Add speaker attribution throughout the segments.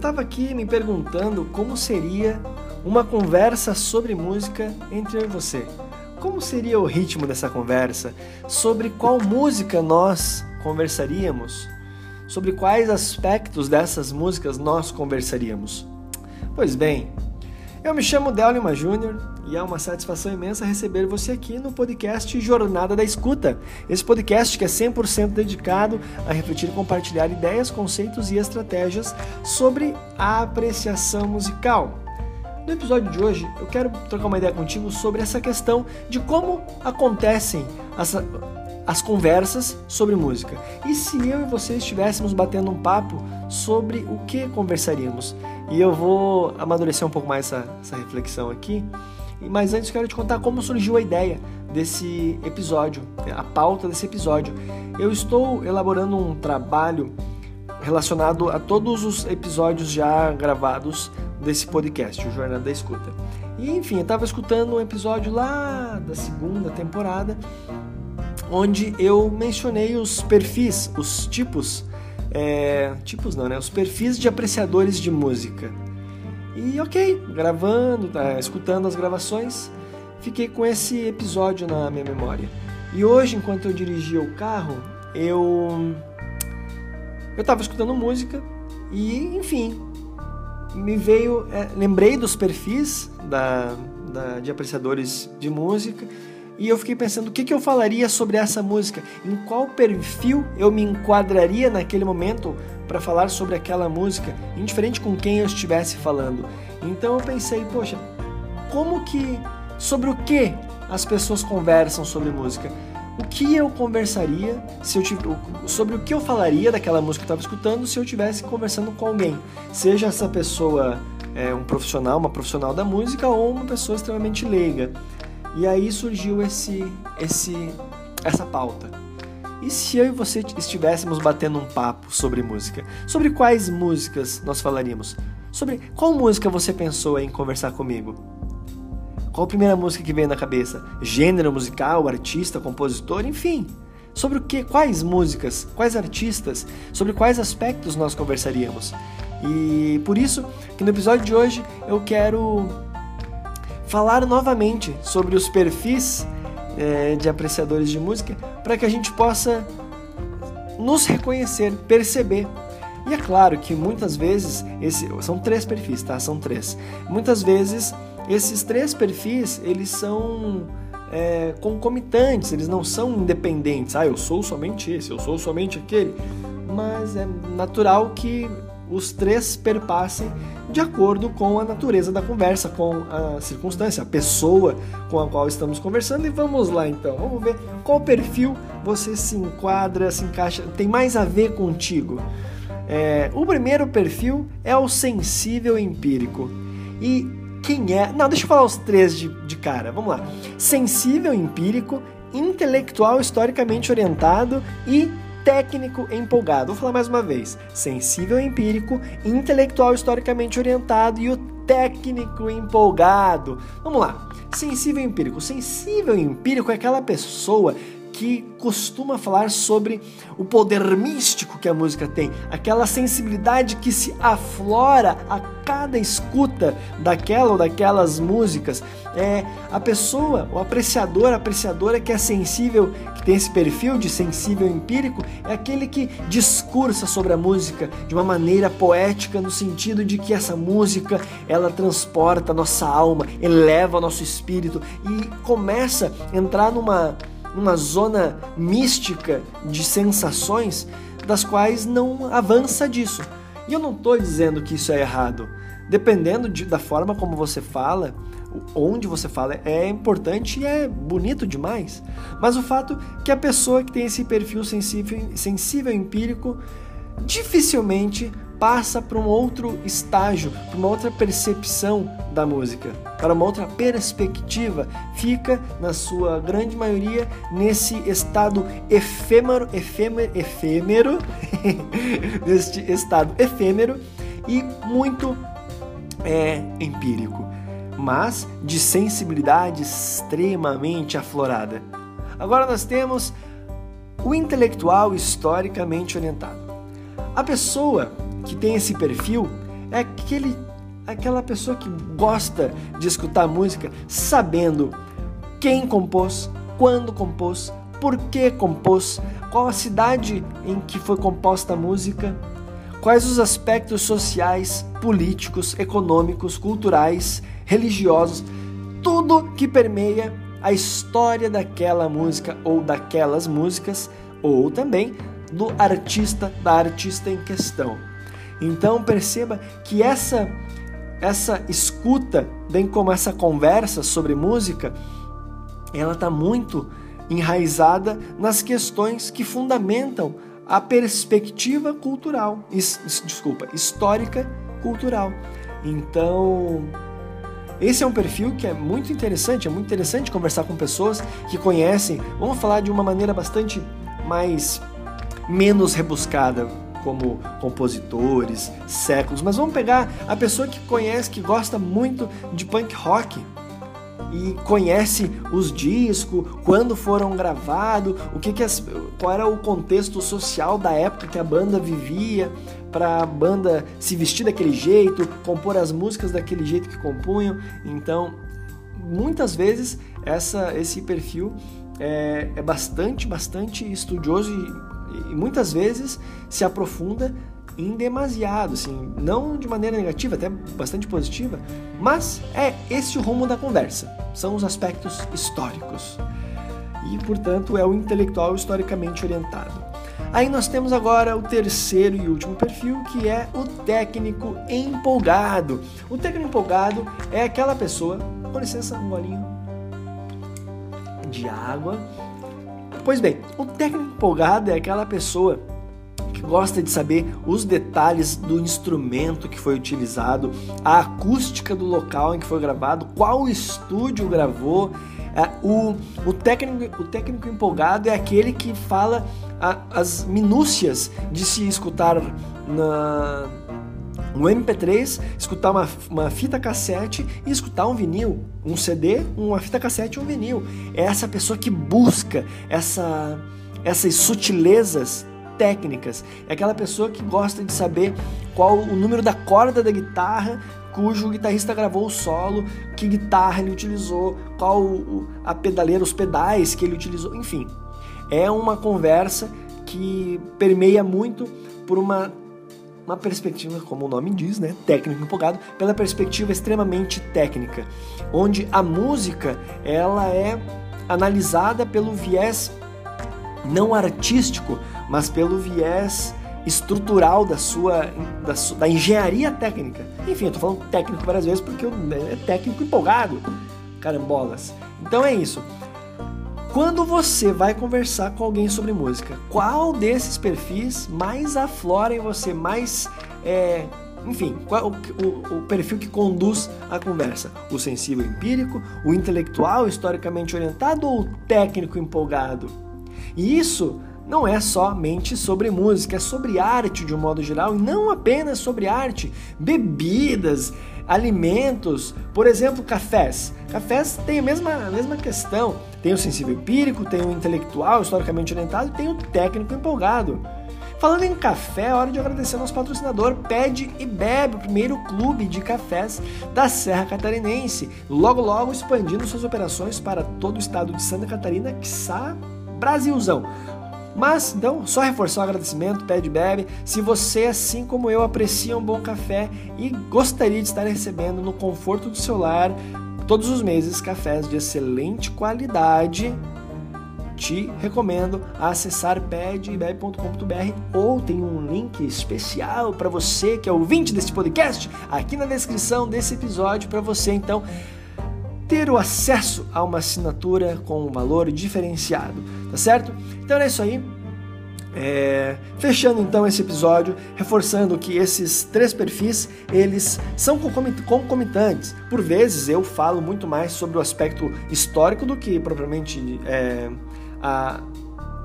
Speaker 1: estava aqui me perguntando como seria uma conversa sobre música entre eu e você. Como seria o ritmo dessa conversa? Sobre qual música nós conversaríamos? Sobre quais aspectos dessas músicas nós conversaríamos? Pois bem, eu me chamo Del Lima Júnior e é uma satisfação imensa receber você aqui no podcast Jornada da Escuta. Esse podcast que é 100% dedicado a refletir e compartilhar ideias, conceitos e estratégias sobre a apreciação musical. No episódio de hoje, eu quero trocar uma ideia contigo sobre essa questão de como acontecem as, as conversas sobre música. E se eu e você estivéssemos batendo um papo sobre o que conversaríamos? E eu vou amadurecer um pouco mais essa, essa reflexão aqui. Mas antes quero te contar como surgiu a ideia desse episódio, a pauta desse episódio. Eu estou elaborando um trabalho relacionado a todos os episódios já gravados desse podcast, o Jornada da Escuta. E enfim, eu estava escutando um episódio lá da segunda temporada, onde eu mencionei os perfis, os tipos, é, tipos não, né? Os perfis de apreciadores de música. E ok, gravando, tá, escutando as gravações, fiquei com esse episódio na minha memória. E hoje, enquanto eu dirigia o carro, eu eu estava escutando música e, enfim, me veio, é, lembrei dos perfis da, da, de apreciadores de música e eu fiquei pensando o que, que eu falaria sobre essa música, em qual perfil eu me enquadraria naquele momento para falar sobre aquela música, indiferente com quem eu estivesse falando. Então eu pensei, poxa, como que, sobre o que as pessoas conversam sobre música? o que eu conversaria se eu tivesse, sobre o que eu falaria daquela música que eu estava escutando se eu estivesse conversando com alguém, seja essa pessoa é, um profissional, uma profissional da música ou uma pessoa extremamente leiga. E aí surgiu esse, esse, essa pauta. E se eu e você estivéssemos batendo um papo sobre música? Sobre quais músicas nós falaríamos? Sobre qual música você pensou em conversar comigo? Qual a primeira música que veio na cabeça? Gênero musical, artista, compositor, enfim. Sobre o que, quais músicas, quais artistas, sobre quais aspectos nós conversaríamos. E por isso que no episódio de hoje eu quero falar novamente sobre os perfis é, de apreciadores de música para que a gente possa nos reconhecer, perceber. E é claro que muitas vezes, esse, são três perfis, tá? São três. Muitas vezes esses três perfis, eles são é, concomitantes, eles não são independentes. Ah, eu sou somente esse, eu sou somente aquele. Mas é natural que os três perpassem de acordo com a natureza da conversa, com a circunstância, a pessoa com a qual estamos conversando. E vamos lá então, vamos ver qual perfil você se enquadra, se encaixa, tem mais a ver contigo. É, o primeiro perfil é o sensível empírico. E quem é. Não, deixa eu falar os três de, de cara. Vamos lá: sensível, empírico, intelectual, historicamente orientado e técnico empolgado. Vou falar mais uma vez: sensível, empírico, intelectual, historicamente orientado e o técnico empolgado. Vamos lá. Sensível empírico. Sensível empírico é aquela pessoa que costuma falar sobre o poder místico que a música tem, aquela sensibilidade que se aflora a cada escuta daquela ou daquelas músicas. É a pessoa, o apreciador, a apreciadora que é sensível, que tem esse perfil de sensível empírico, é aquele que discursa sobre a música de uma maneira poética no sentido de que essa música ela transporta a nossa alma, eleva o nosso espírito e começa a entrar numa numa zona mística de sensações das quais não avança disso. E eu não estou dizendo que isso é errado. Dependendo de, da forma como você fala, onde você fala, é importante e é bonito demais. Mas o fato que a pessoa que tem esse perfil sensível, sensível empírico dificilmente passa para um outro estágio, para uma outra percepção da música, para uma outra perspectiva, fica na sua grande maioria nesse estado efêmero, efêmero, efêmero, neste estado efêmero e muito é, empírico, mas de sensibilidade extremamente aflorada. Agora nós temos o intelectual historicamente orientado. A pessoa que tem esse perfil, é aquele, aquela pessoa que gosta de escutar música sabendo quem compôs, quando compôs, por que compôs, qual a cidade em que foi composta a música, quais os aspectos sociais, políticos, econômicos, culturais, religiosos, tudo que permeia a história daquela música ou daquelas músicas, ou também do artista, da artista em questão. Então perceba que essa essa escuta, bem como essa conversa sobre música, ela está muito enraizada nas questões que fundamentam a perspectiva cultural, desculpa, histórica cultural. Então, esse é um perfil que é muito interessante, é muito interessante conversar com pessoas que conhecem, vamos falar de uma maneira bastante mais menos rebuscada, como compositores, séculos, mas vamos pegar a pessoa que conhece, que gosta muito de punk rock e conhece os discos, quando foram gravados, o que, que as, qual era o contexto social da época que a banda vivia para a banda se vestir daquele jeito, compor as músicas daquele jeito que compunham. Então, muitas vezes essa, esse perfil é, é bastante, bastante estudioso e, e muitas vezes se aprofunda em demasiado, assim, não de maneira negativa, até bastante positiva, mas é esse o rumo da conversa. São os aspectos históricos. E, portanto, é o intelectual historicamente orientado. Aí nós temos agora o terceiro e último perfil, que é o técnico empolgado. O técnico empolgado é aquela pessoa, com licença, um golinho de água. Pois bem, o técnico empolgado é aquela pessoa que gosta de saber os detalhes do instrumento que foi utilizado, a acústica do local em que foi gravado, qual estúdio gravou. É, o, o, técnico, o técnico empolgado é aquele que fala a, as minúcias de se escutar na, um MP3, escutar uma, uma fita cassete e escutar um vinil, um CD, uma fita cassete e um vinil. É essa pessoa que busca essa, essas sutilezas técnicas. É aquela pessoa que gosta de saber qual o número da corda da guitarra cujo guitarrista gravou o solo, que guitarra ele utilizou, qual a pedaleira, os pedais que ele utilizou, enfim. É uma conversa que permeia muito por uma uma perspectiva, como o nome diz, né, técnico empolgado, pela perspectiva extremamente técnica, onde a música ela é analisada pelo viés não artístico, mas pelo viés estrutural da sua da, da engenharia técnica. Enfim, eu tô falando técnico várias vezes porque eu, é técnico empolgado, carambolas. Então é isso. Quando você vai conversar com alguém sobre música, qual desses perfis mais aflora em você, mais é, enfim, qual o, o, perfil que conduz a conversa? O sensível empírico, o intelectual historicamente orientado ou o técnico empolgado? E isso não é somente sobre música, é sobre arte de um modo geral e não apenas sobre arte, bebidas, alimentos, por exemplo, cafés. Cafés tem a mesma, a mesma questão. Tem o sensível empírico, tem o intelectual, historicamente orientado e tem o técnico empolgado. Falando em café, é hora de agradecer ao nosso patrocinador Pede e Bebe, o primeiro clube de cafés da Serra Catarinense. Logo, logo expandindo suas operações para todo o estado de Santa Catarina, que Brasilzão. Mas, então, só reforçar o agradecimento, pede bebe. Se você, assim como eu, aprecia um bom café e gostaria de estar recebendo no conforto do seu lar todos os meses cafés de excelente qualidade, te recomendo acessar pedebebe.com.br ou tem um link especial para você que é ouvinte desse podcast aqui na descrição desse episódio para você então ter o acesso a uma assinatura com um valor diferenciado, tá certo? Então é isso aí. É, fechando então esse episódio, reforçando que esses três perfis eles são concomitantes. Por vezes eu falo muito mais sobre o aspecto histórico do que propriamente é, a,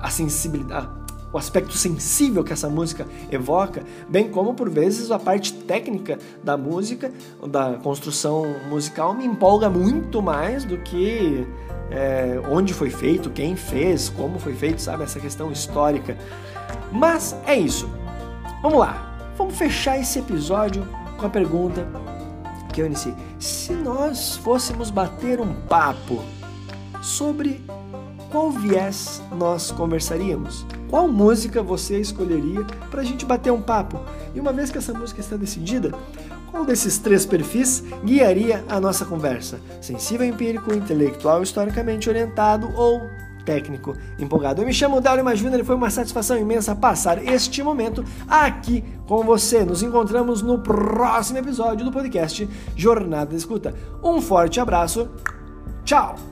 Speaker 1: a sensibilidade, o aspecto sensível que essa música evoca, bem como por vezes a parte técnica da música, da construção musical me empolga muito mais do que é, onde foi feito, quem fez, como foi feito, sabe? Essa questão histórica. Mas é isso. Vamos lá. Vamos fechar esse episódio com a pergunta que eu iniciei. Se nós fôssemos bater um papo sobre qual viés nós conversaríamos? Qual música você escolheria para a gente bater um papo? E uma vez que essa música está decidida, qual desses três perfis guiaria a nossa conversa? Sensível, empírico, intelectual, historicamente orientado ou técnico empolgado. Eu me chamo Dario Júnior e foi uma satisfação imensa passar este momento aqui com você. Nos encontramos no próximo episódio do podcast Jornada Escuta. Um forte abraço. Tchau!